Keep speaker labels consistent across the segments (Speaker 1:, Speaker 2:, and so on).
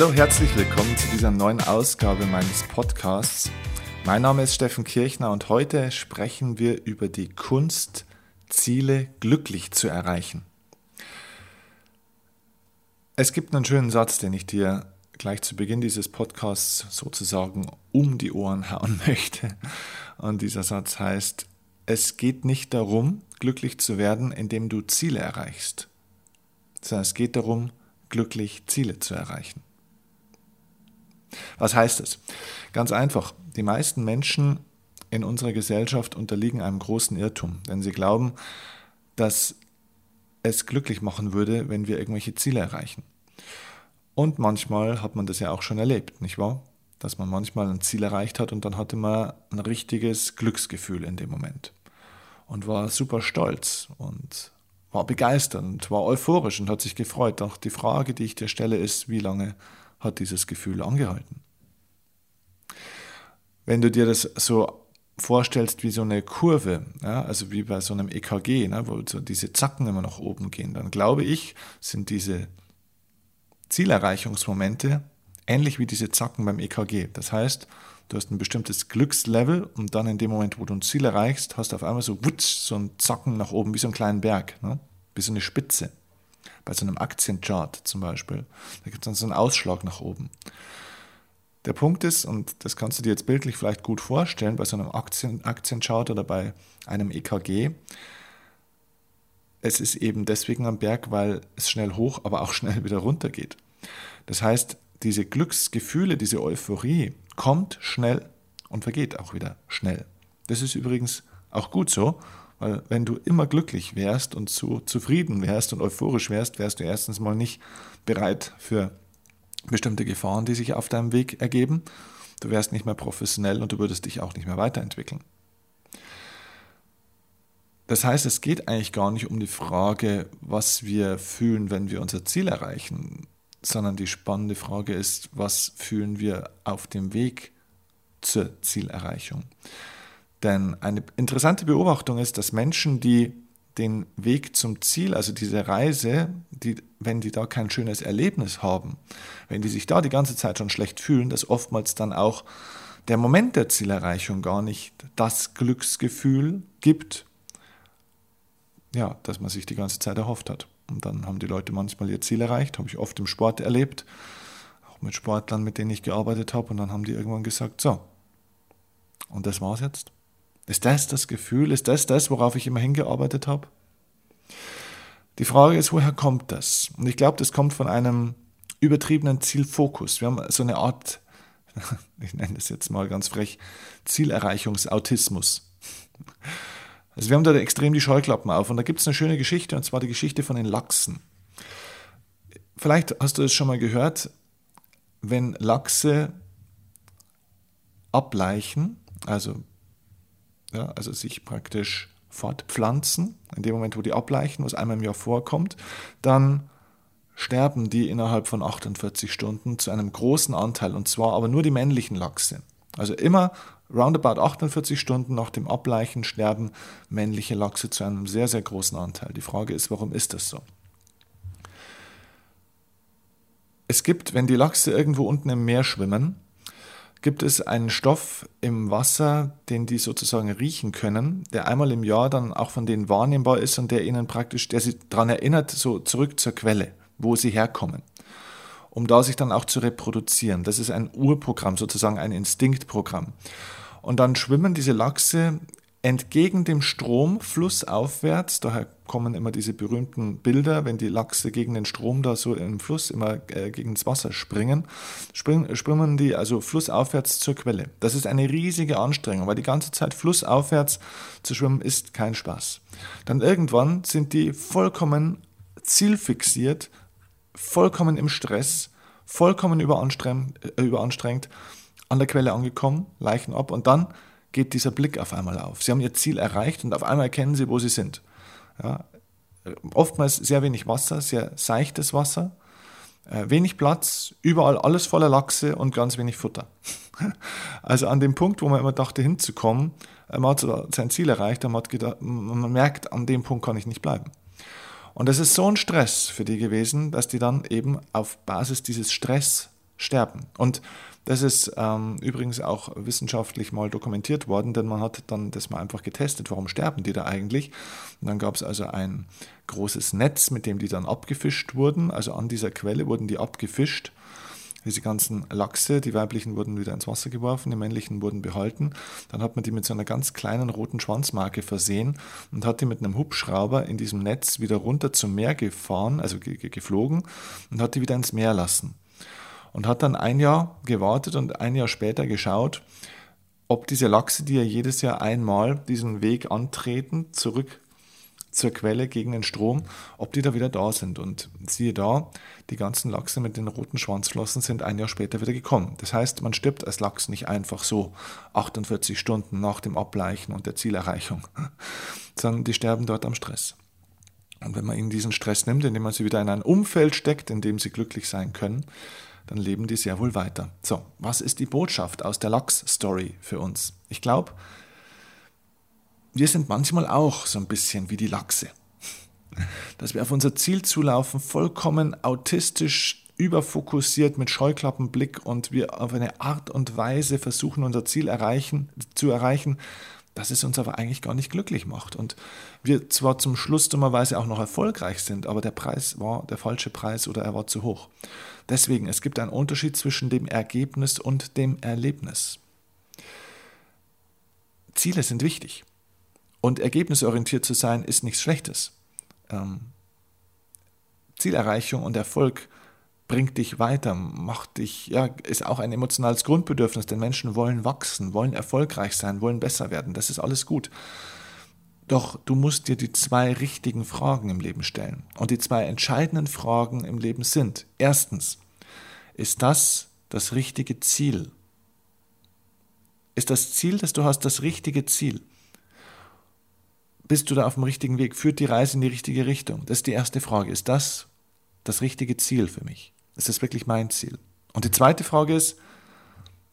Speaker 1: Hallo, herzlich willkommen zu dieser neuen Ausgabe meines Podcasts. Mein Name ist Steffen Kirchner und heute sprechen wir über die Kunst, Ziele glücklich zu erreichen. Es gibt einen schönen Satz, den ich dir gleich zu Beginn dieses Podcasts sozusagen um die Ohren hauen möchte. Und dieser Satz heißt, es geht nicht darum, glücklich zu werden, indem du Ziele erreichst, sondern es geht darum, glücklich Ziele zu erreichen. Was heißt es? Ganz einfach, die meisten Menschen in unserer Gesellschaft unterliegen einem großen Irrtum, denn sie glauben, dass es glücklich machen würde, wenn wir irgendwelche Ziele erreichen. Und manchmal hat man das ja auch schon erlebt, nicht wahr? Dass man manchmal ein Ziel erreicht hat und dann hatte man ein richtiges Glücksgefühl in dem Moment. Und war super stolz und war begeistert und war euphorisch und hat sich gefreut. Doch die Frage, die ich dir stelle, ist, wie lange hat dieses Gefühl angehalten? Wenn du dir das so vorstellst wie so eine Kurve, ja, also wie bei so einem EKG, ne, wo so diese Zacken immer nach oben gehen, dann glaube ich, sind diese Zielerreichungsmomente ähnlich wie diese Zacken beim EKG. Das heißt, du hast ein bestimmtes Glückslevel und dann in dem Moment, wo du ein Ziel erreichst, hast du auf einmal so wutsch, so einen Zacken nach oben, wie so einen kleinen Berg, ne? wie so eine Spitze. Bei so einem Aktienchart zum Beispiel. Da gibt es dann so einen Ausschlag nach oben. Der Punkt ist, und das kannst du dir jetzt bildlich vielleicht gut vorstellen, bei so einem Aktien, Aktienchart oder bei einem EKG, es ist eben deswegen am Berg, weil es schnell hoch, aber auch schnell wieder runter geht. Das heißt, diese Glücksgefühle, diese Euphorie kommt schnell und vergeht auch wieder schnell. Das ist übrigens auch gut so, weil wenn du immer glücklich wärst und so zufrieden wärst und euphorisch wärst, wärst du erstens mal nicht bereit für bestimmte Gefahren, die sich auf deinem Weg ergeben. Du wärst nicht mehr professionell und du würdest dich auch nicht mehr weiterentwickeln. Das heißt, es geht eigentlich gar nicht um die Frage, was wir fühlen, wenn wir unser Ziel erreichen, sondern die spannende Frage ist, was fühlen wir auf dem Weg zur Zielerreichung. Denn eine interessante Beobachtung ist, dass Menschen, die den Weg zum Ziel, also diese Reise, die, wenn die da kein schönes Erlebnis haben, wenn die sich da die ganze Zeit schon schlecht fühlen, dass oftmals dann auch der Moment der Zielerreichung gar nicht das Glücksgefühl gibt, ja, dass man sich die ganze Zeit erhofft hat. Und dann haben die Leute manchmal ihr Ziel erreicht, habe ich oft im Sport erlebt, auch mit Sportlern, mit denen ich gearbeitet habe. Und dann haben die irgendwann gesagt, so, und das war's jetzt? Ist das das Gefühl? Ist das das, worauf ich immer hingearbeitet habe? Die Frage ist, woher kommt das? Und ich glaube, das kommt von einem übertriebenen Zielfokus. Wir haben so eine Art, ich nenne das jetzt mal ganz frech, Zielerreichungsautismus. Also wir haben da extrem die Scheuklappen auf und da gibt es eine schöne Geschichte und zwar die Geschichte von den Lachsen. Vielleicht hast du es schon mal gehört, wenn Lachse ableichen, also, ja, also sich praktisch fortpflanzen, in dem Moment, wo die ableichen, was einmal im Jahr vorkommt, dann sterben die innerhalb von 48 Stunden zu einem großen Anteil und zwar aber nur die männlichen Lachse. Also immer roundabout 48 Stunden nach dem Ableichen sterben männliche Lachse zu einem sehr, sehr großen Anteil. Die Frage ist, warum ist das so? Es gibt, wenn die Lachse irgendwo unten im Meer schwimmen, gibt es einen Stoff im Wasser, den die sozusagen riechen können, der einmal im Jahr dann auch von denen wahrnehmbar ist und der ihnen praktisch, der sie daran erinnert, so zurück zur Quelle, wo sie herkommen um da sich dann auch zu reproduzieren. Das ist ein Urprogramm, sozusagen ein Instinktprogramm. Und dann schwimmen diese Lachse entgegen dem Strom flussaufwärts. Daher kommen immer diese berühmten Bilder, wenn die Lachse gegen den Strom da so im Fluss immer äh, gegen das Wasser springen, springen, springen die also flussaufwärts zur Quelle. Das ist eine riesige Anstrengung, weil die ganze Zeit flussaufwärts zu schwimmen ist kein Spaß. Dann irgendwann sind die vollkommen zielfixiert vollkommen im Stress, vollkommen überanstrengt, äh, überanstrengt an der Quelle angekommen, Leichen ab und dann geht dieser Blick auf einmal auf. Sie haben ihr Ziel erreicht und auf einmal erkennen sie, wo sie sind. Ja, oftmals sehr wenig Wasser, sehr seichtes Wasser, äh, wenig Platz, überall alles voller Lachse und ganz wenig Futter. Also an dem Punkt, wo man immer dachte hinzukommen, man hat sein Ziel erreicht, man, hat gedacht, man merkt, an dem Punkt kann ich nicht bleiben. Und das ist so ein Stress für die gewesen, dass die dann eben auf Basis dieses Stress sterben. Und das ist ähm, übrigens auch wissenschaftlich mal dokumentiert worden, denn man hat dann das mal einfach getestet, warum sterben die da eigentlich. Und dann gab es also ein großes Netz, mit dem die dann abgefischt wurden. Also an dieser Quelle wurden die abgefischt. Diese ganzen Lachse, die weiblichen wurden wieder ins Wasser geworfen, die männlichen wurden behalten. Dann hat man die mit so einer ganz kleinen roten Schwanzmarke versehen und hat die mit einem Hubschrauber in diesem Netz wieder runter zum Meer gefahren, also geflogen und hat die wieder ins Meer lassen und hat dann ein Jahr gewartet und ein Jahr später geschaut, ob diese Lachse, die ja jedes Jahr einmal diesen Weg antreten, zurück zur Quelle gegen den Strom, ob die da wieder da sind. Und siehe da, die ganzen Lachse mit den roten Schwanzflossen sind ein Jahr später wieder gekommen. Das heißt, man stirbt als Lachs nicht einfach so 48 Stunden nach dem Ableichen und der Zielerreichung, sondern die sterben dort am Stress. Und wenn man ihnen diesen Stress nimmt, indem man sie wieder in ein Umfeld steckt, in dem sie glücklich sein können, dann leben die sehr wohl weiter. So, was ist die Botschaft aus der Lachs-Story für uns? Ich glaube, wir sind manchmal auch so ein bisschen wie die Lachse. Dass wir auf unser Ziel zulaufen, vollkommen autistisch, überfokussiert mit Scheuklappenblick und wir auf eine Art und Weise versuchen, unser Ziel erreichen, zu erreichen, dass es uns aber eigentlich gar nicht glücklich macht. Und wir zwar zum Schluss dummerweise auch noch erfolgreich sind, aber der Preis war der falsche Preis oder er war zu hoch. Deswegen, es gibt einen Unterschied zwischen dem Ergebnis und dem Erlebnis. Ziele sind wichtig. Und ergebnisorientiert zu sein ist nichts Schlechtes. Ähm, Zielerreichung und Erfolg bringt dich weiter, macht dich, ja, ist auch ein emotionales Grundbedürfnis, denn Menschen wollen wachsen, wollen erfolgreich sein, wollen besser werden. Das ist alles gut. Doch du musst dir die zwei richtigen Fragen im Leben stellen. Und die zwei entscheidenden Fragen im Leben sind, erstens, ist das das richtige Ziel? Ist das Ziel, das du hast, das richtige Ziel? Bist du da auf dem richtigen Weg? Führt die Reise in die richtige Richtung? Das ist die erste Frage. Ist das das richtige Ziel für mich? Ist das wirklich mein Ziel? Und die zweite Frage ist,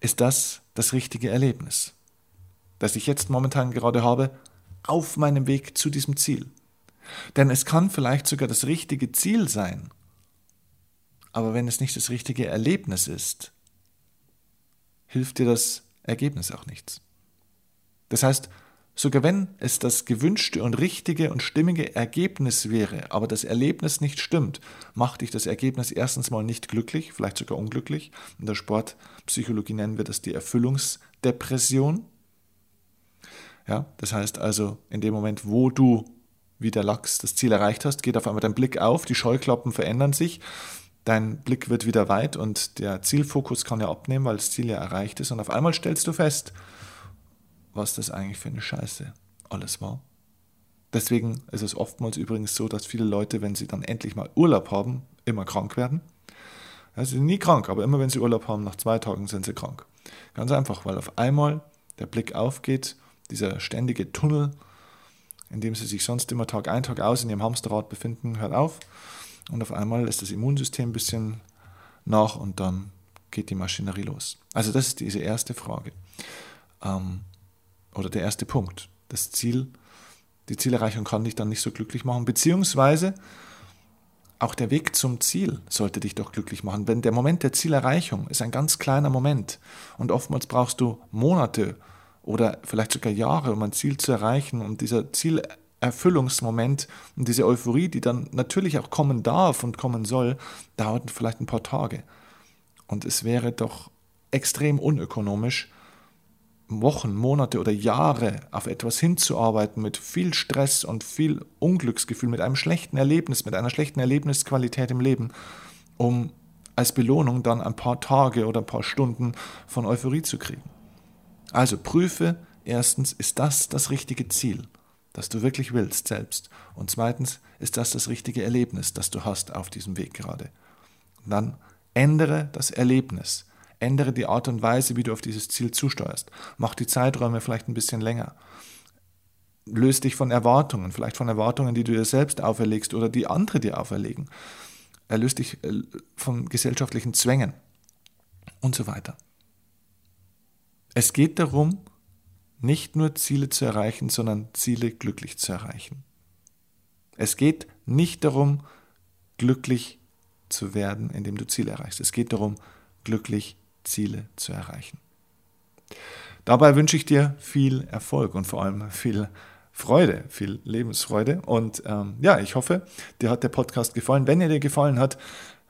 Speaker 1: ist das das richtige Erlebnis, das ich jetzt momentan gerade habe? auf meinem Weg zu diesem Ziel. Denn es kann vielleicht sogar das richtige Ziel sein, aber wenn es nicht das richtige Erlebnis ist, hilft dir das Ergebnis auch nichts. Das heißt, sogar wenn es das gewünschte und richtige und stimmige Ergebnis wäre, aber das Erlebnis nicht stimmt, macht dich das Ergebnis erstens mal nicht glücklich, vielleicht sogar unglücklich. In der Sportpsychologie nennen wir das die Erfüllungsdepression. Ja, das heißt also, in dem Moment, wo du wie der Lachs das Ziel erreicht hast, geht auf einmal dein Blick auf, die Scheuklappen verändern sich, dein Blick wird wieder weit und der Zielfokus kann ja abnehmen, weil das Ziel ja erreicht ist und auf einmal stellst du fest, was das eigentlich für eine Scheiße alles war. Deswegen ist es oftmals übrigens so, dass viele Leute, wenn sie dann endlich mal Urlaub haben, immer krank werden. Ja, sie sind nie krank, aber immer wenn sie Urlaub haben, nach zwei Tagen sind sie krank. Ganz einfach, weil auf einmal der Blick aufgeht dieser ständige Tunnel, in dem sie sich sonst immer Tag ein, Tag aus in ihrem Hamsterrad befinden, hört auf. Und auf einmal lässt das Immunsystem ein bisschen nach und dann geht die Maschinerie los. Also das ist diese erste Frage. Ähm, oder der erste Punkt. Das Ziel, die Zielerreichung kann dich dann nicht so glücklich machen, beziehungsweise auch der Weg zum Ziel sollte dich doch glücklich machen. Denn der Moment der Zielerreichung ist ein ganz kleiner Moment und oftmals brauchst du Monate oder vielleicht sogar Jahre, um ein Ziel zu erreichen. Und dieser Zielerfüllungsmoment und diese Euphorie, die dann natürlich auch kommen darf und kommen soll, dauert vielleicht ein paar Tage. Und es wäre doch extrem unökonomisch, Wochen, Monate oder Jahre auf etwas hinzuarbeiten mit viel Stress und viel Unglücksgefühl, mit einem schlechten Erlebnis, mit einer schlechten Erlebnisqualität im Leben, um als Belohnung dann ein paar Tage oder ein paar Stunden von Euphorie zu kriegen. Also prüfe erstens, ist das das richtige Ziel, das du wirklich willst selbst? Und zweitens, ist das das richtige Erlebnis, das du hast auf diesem Weg gerade? Und dann ändere das Erlebnis. Ändere die Art und Weise, wie du auf dieses Ziel zusteuerst. Mach die Zeiträume vielleicht ein bisschen länger. Löse dich von Erwartungen, vielleicht von Erwartungen, die du dir selbst auferlegst oder die andere dir auferlegen. Erlöse dich äh, von gesellschaftlichen Zwängen und so weiter. Es geht darum, nicht nur Ziele zu erreichen, sondern Ziele glücklich zu erreichen. Es geht nicht darum, glücklich zu werden, indem du Ziele erreichst. Es geht darum, glücklich Ziele zu erreichen. Dabei wünsche ich dir viel Erfolg und vor allem viel Freude, viel Lebensfreude. Und ähm, ja, ich hoffe, dir hat der Podcast gefallen. Wenn er dir gefallen hat,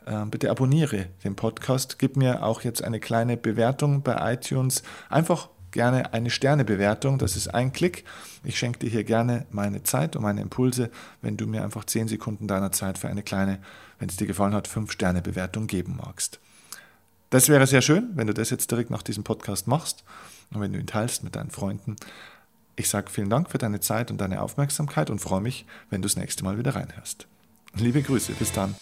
Speaker 1: äh, bitte abonniere den Podcast. Gib mir auch jetzt eine kleine Bewertung bei iTunes. Einfach gerne eine Sternebewertung. Das ist ein Klick. Ich schenke dir hier gerne meine Zeit und meine Impulse, wenn du mir einfach zehn Sekunden deiner Zeit für eine kleine, wenn es dir gefallen hat, fünf Sterne Bewertung geben magst. Das wäre sehr schön, wenn du das jetzt direkt nach diesem Podcast machst und wenn du ihn teilst mit deinen Freunden. Ich sage vielen Dank für deine Zeit und deine Aufmerksamkeit und freue mich, wenn du das nächste Mal wieder reinhörst. Liebe Grüße, bis dann.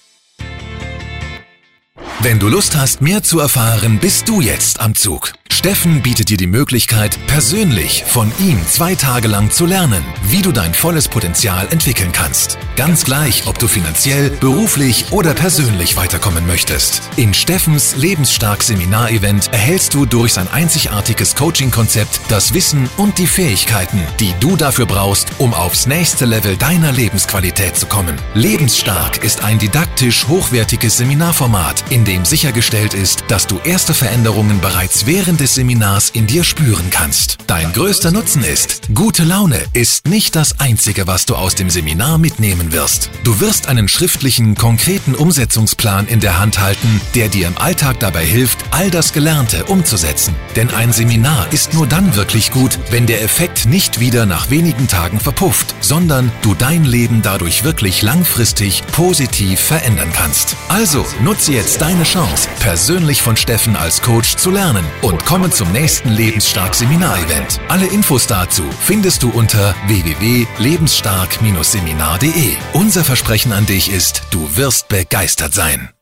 Speaker 2: Wenn du Lust hast, mehr zu erfahren, bist du jetzt am Zug. Steffen bietet dir die Möglichkeit, persönlich von ihm zwei Tage lang zu lernen, wie du dein volles Potenzial entwickeln kannst. Ganz gleich, ob du finanziell, beruflich oder persönlich weiterkommen möchtest. In Steffens Lebensstark Seminarevent erhältst du durch sein einzigartiges Coaching-Konzept das Wissen und die Fähigkeiten, die du dafür brauchst, um aufs nächste Level deiner Lebensqualität zu kommen. Lebensstark ist ein didaktisch hochwertiges Seminarformat, in dem sichergestellt ist, dass du erste Veränderungen bereits während des Seminars in dir spüren kannst. Dein größter Nutzen ist, gute Laune ist nicht das Einzige, was du aus dem Seminar mitnehmen wirst. Du wirst einen schriftlichen, konkreten Umsetzungsplan in der Hand halten, der dir im Alltag dabei hilft, all das Gelernte umzusetzen. Denn ein Seminar ist nur dann wirklich gut, wenn der Effekt nicht wieder nach wenigen Tagen verpufft, sondern du dein Leben dadurch wirklich langfristig positiv verändern kannst. Also nutze jetzt deine Chance, persönlich von Steffen als Coach zu lernen und komm Willkommen zum nächsten Lebensstark Seminarevent. Alle Infos dazu findest du unter www.lebensstark-seminar.de. Unser Versprechen an dich ist, du wirst begeistert sein.